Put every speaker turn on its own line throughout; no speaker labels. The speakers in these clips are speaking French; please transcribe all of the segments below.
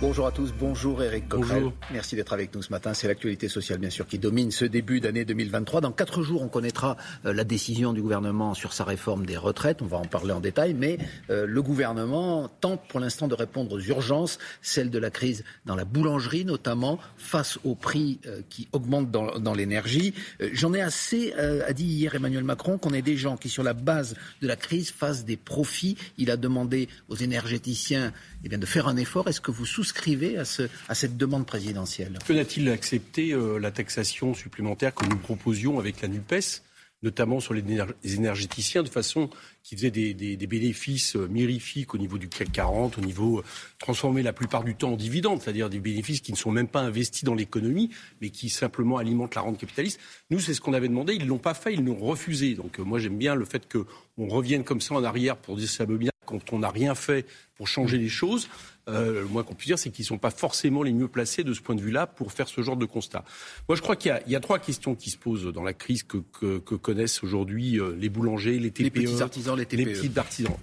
Bonjour à tous, bonjour Eric Coquerel. Merci d'être avec nous ce matin. C'est l'actualité sociale, bien sûr, qui domine ce début d'année 2023. Dans quatre jours, on connaîtra euh, la décision du gouvernement sur sa réforme des retraites. On va en parler en détail, mais euh, le gouvernement tente pour l'instant de répondre aux urgences, celles de la crise dans la boulangerie notamment, face aux prix euh, qui augmentent dans, dans l'énergie. J'en ai assez, a dit hier Emmanuel Macron, qu'on ait des gens qui, sur la base de la crise, fassent des profits. Il a demandé aux énergéticiens eh bien, de faire un effort. Est-ce que vous souscrivez à, ce, à cette demande présidentielle?
Que n'a-t-il accepté euh, la taxation supplémentaire que nous proposions avec la NUPES notamment sur les énergéticiens, de façon qui faisait des, des, des, bénéfices euh, mirifiques au niveau du CAC 40, au niveau euh, transformé la plupart du temps en dividendes, c'est-à-dire des bénéfices qui ne sont même pas investis dans l'économie, mais qui simplement alimentent la rente capitaliste. Nous, c'est ce qu'on avait demandé, ils ne l'ont pas fait, ils l'ont refusé. Donc moi, j'aime bien le fait qu'on revienne comme ça en arrière pour dire ça veut bien quand on n'a rien fait pour changer les choses. Euh, le moins qu'on puisse dire, c'est qu'ils ne sont pas forcément les mieux placés de ce point de vue-là pour faire ce genre de constat. Moi, je crois qu'il y, y, a trois questions qui se posent dans la crise que, que, que connaissent aujourd'hui euh, les boulangers, les TPE,
les petits artisans, les, TPE.
les petits artisans.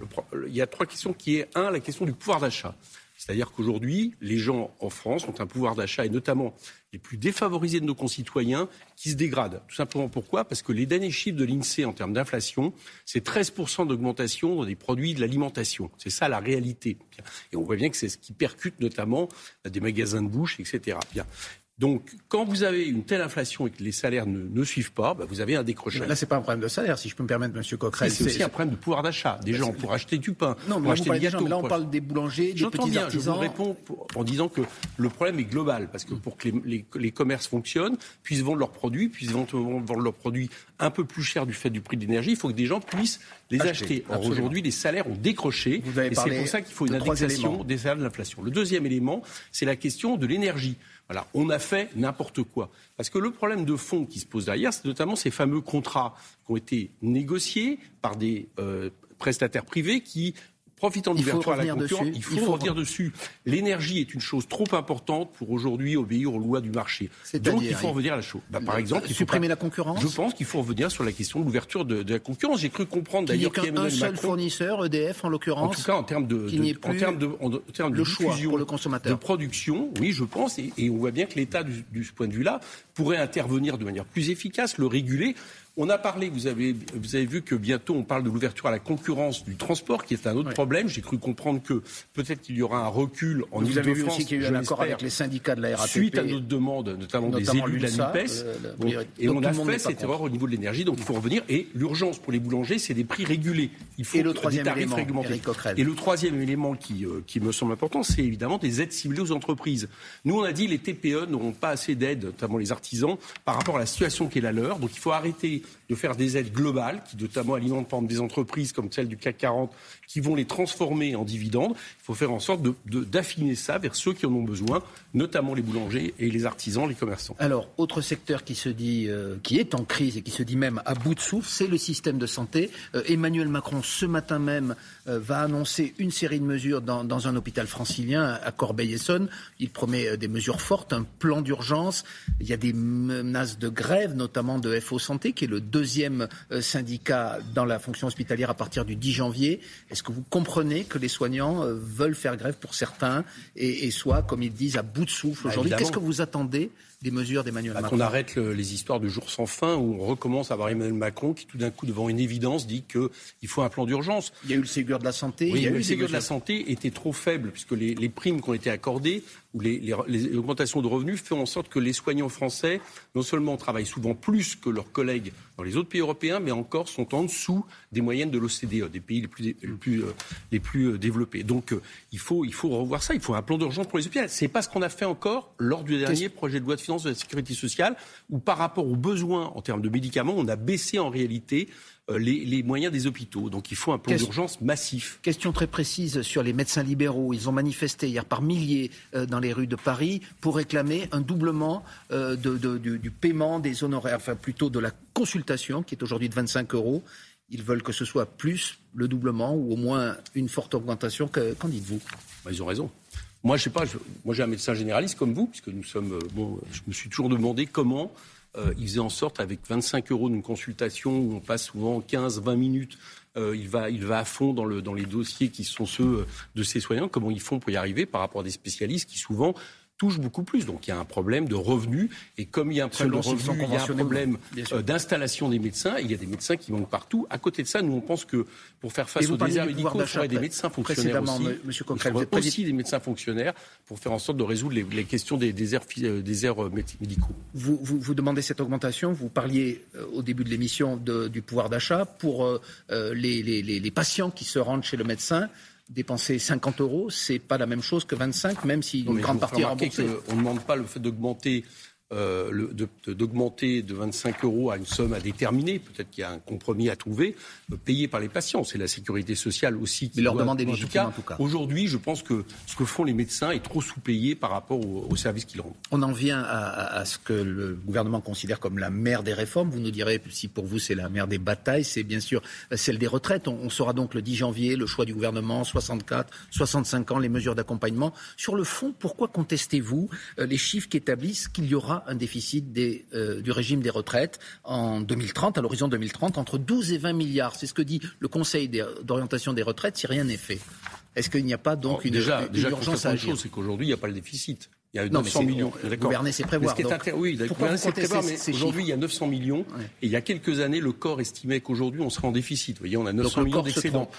il y a trois questions qui est un, la question du pouvoir d'achat. C'est-à-dire qu'aujourd'hui, les gens en France ont un pouvoir d'achat, et notamment les plus défavorisés de nos concitoyens, qui se dégradent. Tout simplement pourquoi? Parce que les derniers chiffres de l'INSEE en termes d'inflation, c'est 13% d'augmentation dans des produits de l'alimentation. C'est ça la réalité. Et on voit bien que c'est ce qui percute notamment des magasins de bouche, etc. Donc, quand vous avez une telle inflation et que les salaires ne, ne suivent pas, bah, vous avez un décrochage.
Là, c'est pas un problème de salaire, si je peux me permettre, Monsieur Coquerel.
C'est aussi un problème de pouvoir d'achat. Des gens pour acheter du pain,
non, mais
pour acheter
des gâteaux. Là, on parle des boulangers, des petits
bien,
artisans.
Je vous réponds en disant que le problème est global, parce que pour que les, les, les commerces fonctionnent, puissent vendre leurs produits, puissent vendre leurs produits un peu plus chers du fait du prix de l'énergie, il faut que des gens puissent les acheter. Or, aujourd'hui, les salaires ont décroché,
vous avez
et c'est pour ça qu'il faut une indexation des salaires de l'inflation. Le deuxième élément, c'est la question de l'énergie. Voilà, on a fait n'importe quoi. Parce que le problème de fond qui se pose derrière, c'est notamment ces fameux contrats qui ont été négociés par des euh, prestataires privés qui profitant de l'ouverture à la concurrence, il faut, il faut revenir dessus. L'énergie est une chose trop importante pour aujourd'hui obéir aux lois du marché. Donc il faut revenir à la chose. Bah, par exemple,
supprimer la concurrence.
Je pense qu'il faut revenir sur la question de l'ouverture de, de, la concurrence. J'ai cru comprendre d'ailleurs
qu'il y a un seul
Macron,
fournisseur, EDF en l'occurrence.
En tout cas, en termes de, de en termes de, en, termes de
choix pour le consommateur,
de production, oui, je pense, et, et on voit bien que l'État, du, du point de vue-là, pourrait intervenir de manière plus efficace, le réguler. On a parlé, vous avez, vous avez vu que bientôt on parle de l'ouverture à la concurrence du transport, qui est un autre oui. problème. J'ai cru comprendre que peut-être qu'il y aura un recul en
Vous avez vu aussi qu'il y a eu un accord avec les syndicats de la RATP.
Suite à notre demande, notamment, notamment des élus de la NUPES. Euh, bon, et on a fait cette erreur au niveau de l'énergie, donc il faut revenir. Et l'urgence pour les boulangers, c'est des prix régulés. Il faut
et le troisième
des tarifs
élément,
réglementés. Et le troisième élément qui, euh, qui me semble important, c'est évidemment des aides ciblées aux entreprises. Nous, on a dit les TPE n'auront pas assez d'aides, notamment les artisans, par rapport à la situation qui est la leur. Donc il faut arrêter de faire des aides globales, qui notamment alimentent des entreprises comme celle du CAC 40, qui vont les transformer en dividendes. Il faut faire en sorte d'affiner ça vers ceux qui en ont besoin, notamment les boulangers et les artisans, les commerçants.
Alors, autre secteur qui se dit, euh, qui est en crise et qui se dit même à bout de souffle, c'est le système de santé. Euh, Emmanuel Macron, ce matin même, euh, va annoncer une série de mesures dans, dans un hôpital francilien à Corbeil-Essonne. Il promet des mesures fortes, un plan d'urgence. Il y a des menaces de grève, notamment de FO Santé, qui est le deuxième syndicat dans la fonction hospitalière à partir du 10 janvier. Est-ce que vous comprenez que les soignants veulent faire grève pour certains et, et soient, comme ils disent, à bout de souffle aujourd'hui? Qu'est-ce que vous attendez des mesures d'Emmanuel
bah,
Macron
Qu'on arrête le, les histoires de jour sans fin où on recommence à voir Emmanuel Macron qui, tout d'un coup, devant une évidence, dit qu'il faut un plan d'urgence.
Il y a eu le Ségur de la santé.
Oui,
il y a
le
eu
Ségur de la santé était trop faible puisque les, les primes qui ont été accordées ou les, les, les, augmentations de revenus font en sorte que les soignants français, non seulement travaillent souvent plus que leurs collègues dans les autres pays européens, mais encore sont en dessous des moyennes de l'OCDE, des pays les plus, les plus, euh, les plus développés. Donc euh, il, faut, il faut revoir ça, il faut un plan d'urgence pour les hôpitaux. C'est pas ce qu'on a fait encore lors du dernier projet de loi de finances de la sécurité sociale, où par rapport aux besoins en termes de médicaments, on a baissé en réalité les, les, moyens des hôpitaux. Donc il faut un plan d'urgence massif.
Question très précise sur les médecins libéraux. Ils ont manifesté hier par milliers euh, dans les rues de Paris pour réclamer un doublement euh, de, de, du, du, paiement des honoraires, enfin plutôt de la consultation qui est aujourd'hui de 25 euros. Ils veulent que ce soit plus le doublement ou au moins une forte augmentation. Qu'en dites-vous?
Bah, Ils ont raison. Moi, je sais pas. Moi, j'ai un médecin généraliste comme vous, puisque nous sommes. Bon, je me suis toujours demandé comment euh, il faisait en sorte, avec 25 euros d'une consultation où on passe souvent 15-20 minutes, euh, il, va, à fond dans, dans les dossiers qui sont ceux de ses soignants, comment ils font pour y arriver par rapport à des spécialistes qui souvent touche beaucoup plus. Donc il y a un problème de revenus. Et comme il y a un problème de revenus, il y a un problème euh, d'installation des médecins. Il y a des médecins qui manquent partout. À côté de ça, nous, on pense que pour faire face aux déserts médicaux, il faudrait des médecins fonctionnaires aussi. Monsieur il faudrait aussi des médecins fonctionnaires pour faire en sorte de résoudre les, questions des déserts, euh, euh, médicaux.
Vous, vous, vous, demandez cette augmentation. Vous parliez au début de l'émission du pouvoir d'achat pour les, les, les patients qui se rendent chez le médecin dépenser 50 euros, c'est pas la même chose que 25, même si une grande partie est remboursée.
On ne demande pas le fait d'augmenter euh, d'augmenter de, 25 euros à une somme à déterminer, peut-être qu'il y a un compromis à trouver, euh, payé par les patients. C'est la sécurité sociale aussi qui
Mais leur demander en tout cas.
Aujourd'hui, je pense que ce que font les médecins est trop sous-payé par rapport aux, services qu'ils rendent.
On en vient à, ce que le gouvernement considère comme la mère des réformes. Vous nous direz si pour vous c'est la mère des batailles, c'est bien sûr celle des retraites. On, on saura donc le 10 janvier le choix du gouvernement, 64, 65 ans, les mesures d'accompagnement. Sur le fond, pourquoi contestez-vous euh, les chiffres qui établissent qu'il y aura un déficit des, euh, du régime des retraites en 2030, à l'horizon 2030, entre 12 et 20 milliards. C'est ce que dit le Conseil d'orientation des retraites si rien n'est fait. Est-ce qu'il n'y a pas donc une,
déjà,
une,
déjà,
urgence à
agir? chose, c'est qu'aujourd'hui, il n'y a pas le déficit. Il y a
900 millions. Gouverner, c'est prévoir.
Oui, gouverner, c'est prévoir, mais aujourd'hui, il y a 900 millions. Et il y a quelques années, le corps estimait qu'aujourd'hui, on serait en déficit. Vous voyez, on a 900 millions d'excédents.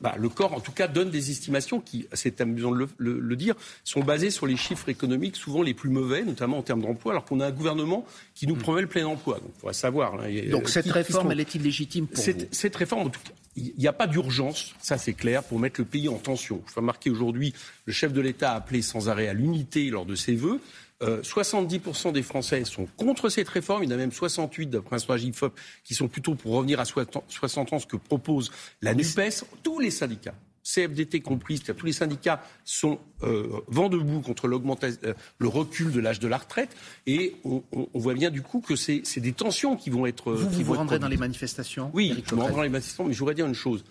Bah, le corps, en tout cas, donne des estimations qui, c'est amusant de le, dire, sont basées sur les chiffres économiques souvent les plus mauvais, notamment en termes d'emploi, alors qu'on a un gouvernement qui nous mm. promet le plein emploi. Donc, il faudra savoir.
Donc, cette réforme, elle est illégitime pour
cette,
vous
Cette réforme, en tout cas, il n'y a pas d'urgence, ça c'est clair, pour mettre le pays en tension. Je remarquer aujourd'hui, le chef de l'État a appelé sans arrêt à l'unité lors de ses vœux. 70% euh, des Français sont contre cette réforme. Il y en a même 68 d'après un sondage IFOP qui sont plutôt pour revenir à 60 ans, ce que propose la NUPES. Tous les syndicats, CFDT compris, tous les syndicats sont euh, vent debout contre l'augmentation, euh, le recul de l'âge de la retraite. Et on, voit bien du coup que c'est des tensions qui vont être.
Vous
qui
vous, rendrez dans les manifestations
Oui, je me rendrai dans les manifestations, mais je voudrais dire une chose.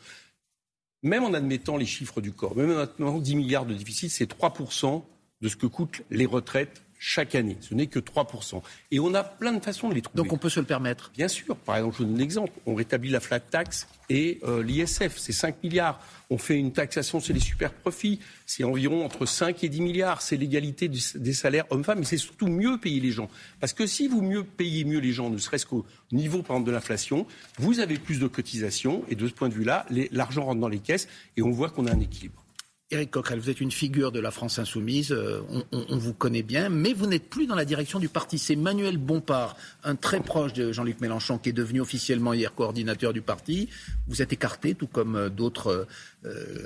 Même en admettant les chiffres du corps, même en admettant 10 milliards de déficit, c'est 3% de ce que coûtent les retraites chaque année. Ce n'est que 3%. Et on a plein de façons de les trouver.
Donc on peut se le permettre
Bien sûr. Par exemple, je vous donne un exemple. On rétablit la flat tax et euh, l'ISF, c'est 5 milliards. On fait une taxation sur les super profits, c'est environ entre 5 et 10 milliards. C'est l'égalité des salaires hommes-femmes, mais c'est surtout mieux payer les gens. Parce que si vous mieux payez mieux les gens, ne serait-ce qu'au niveau, par exemple, de l'inflation, vous avez plus de cotisations et de ce point de vue-là, l'argent rentre dans les caisses et on voit qu'on a un équilibre.
Éric Coquerel, vous êtes une figure de la France insoumise, euh, on, vous connaît bien, mais vous n'êtes plus dans la direction du parti. C'est Manuel Bompard, un très proche de Jean-Luc Mélenchon, qui est devenu officiellement hier coordinateur du parti. Vous êtes écarté, tout comme euh, d'autres, euh,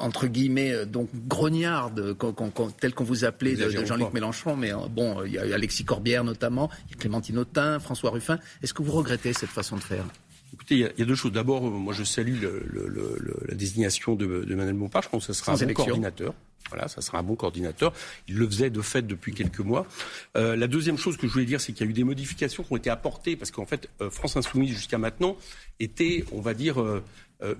entre guillemets, donc grognardes, tels qu'on vous appelait de, Jean-Luc Mélenchon. Mais bon, il y a Alexis Corbière notamment, il y a Clémentine Autain, François Ruffin. Est-ce que vous regrettez cette façon de faire?
Écoutez, il y, a deux choses. D'abord, euh, moi, je salue la désignation de, de Manuel Bompard. Je pense que ce sera un bon coordinateur. Voilà, ça sera un bon coordinateur. Il le faisait de fait depuis quelques mois. Euh, la deuxième chose que je voulais dire, c'est qu'il y a eu des modifications qui ont été apportées parce qu'en fait, euh, France Insoumise jusqu'à maintenant était, on va dire, euh,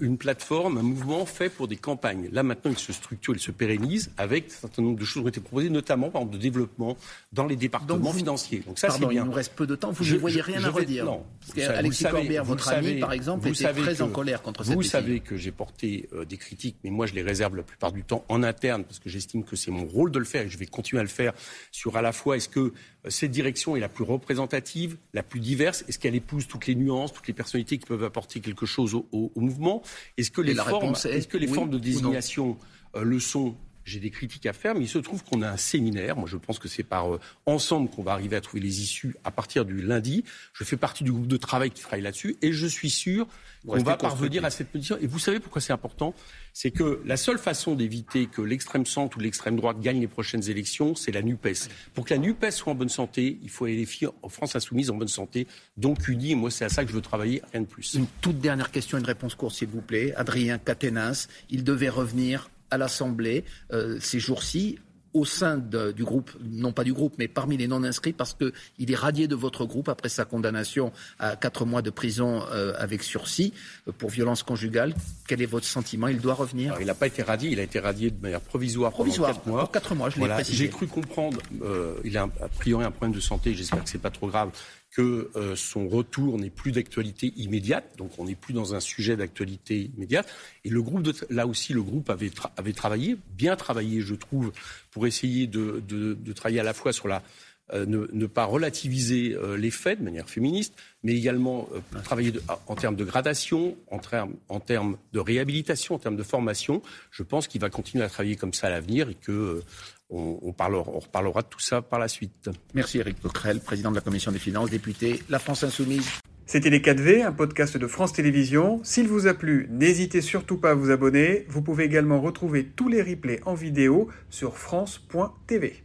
une plateforme, un mouvement fait pour des campagnes. Là, maintenant, il se structure, il se pérennise avec un certain nombre de choses qui ont été proposées, notamment, par exemple, de développement dans les départements financiers.
Donc ça, bien. Il nous reste peu de temps. Vous ne voyez rien à redire.
Non.
Parce Alexis Corbière, votre ami, par exemple, était très en colère contre cette
Vous savez que j'ai porté euh, des critiques, mais moi, je les réserve la plupart du temps en interne, parce que j'estime que c'est mon rôle de le faire et je vais continuer à le faire sur à la fois est-ce que euh, cette direction est la plus représentative, la plus diverse, est-ce qu'elle épouse toutes les nuances, toutes les personnalités qui peuvent apporter quelque chose au mouvement? Est-ce que les, formes, est, que les formes de désignation euh, le sont j'ai des critiques à faire, mais il se trouve qu'on a un séminaire. Moi, je pense que c'est par euh, ensemble qu'on va arriver à trouver les issues à partir du lundi. Je fais partie du groupe de travail qui travaille là-dessus et je suis sûr qu'on va parvenir à cette position. Et vous savez pourquoi c'est important? C'est que la seule façon d'éviter que l'extrême centre ou l'extrême droite gagne les prochaines élections, c'est la NUPES. Pour que la NUPES soit en bonne santé, il faut aller les filles en France insoumise en bonne santé, donc unis. Et moi, c'est à ça que je veux travailler, rien de plus.
Une toute dernière question, une réponse courte, s'il vous plaît. Adrien Caténins, il devait revenir à l'Assemblée euh, ces jours-ci au sein du groupe, non pas du groupe, mais parmi les non-inscrits, parce qu'il est radié de votre groupe après sa condamnation à quatre mois de prison euh, avec sursis euh, pour violence conjugale. Quel est votre sentiment? Il doit revenir
Il n'a pas été radié, il a été radié de manière provisoire,
provisoire
pendant mois.
Pour quatre mois, je l'ai précisé.
J'ai cru comprendre, il a a priori un problème de santé, j'espère que c'est pas trop grave, que euh, son retour n'est plus d'actualité immédiate, donc on n'est plus dans un sujet d'actualité immédiate. Et le groupe, de, là aussi, le groupe avait, avait travaillé, bien travaillé, je trouve, pour essayer de, de, de travailler à la fois sur la ne, ne, pas relativiser euh, les faits de manière féministe, mais également euh, travailler de, en termes de gradation, en termes, en termes de réhabilitation, en termes de formation. Je pense qu'il va continuer à travailler comme ça à l'avenir et que on, on, parlera, on, reparlera de tout ça par la suite.
Merci Eric Coquerel, président de la Commission des finances, député La France Insoumise.
C'était Les 4V, un podcast de France Télévisions. S'il vous a plu, n'hésitez surtout pas à vous abonner. Vous pouvez également retrouver tous les replays en vidéo sur France.tv.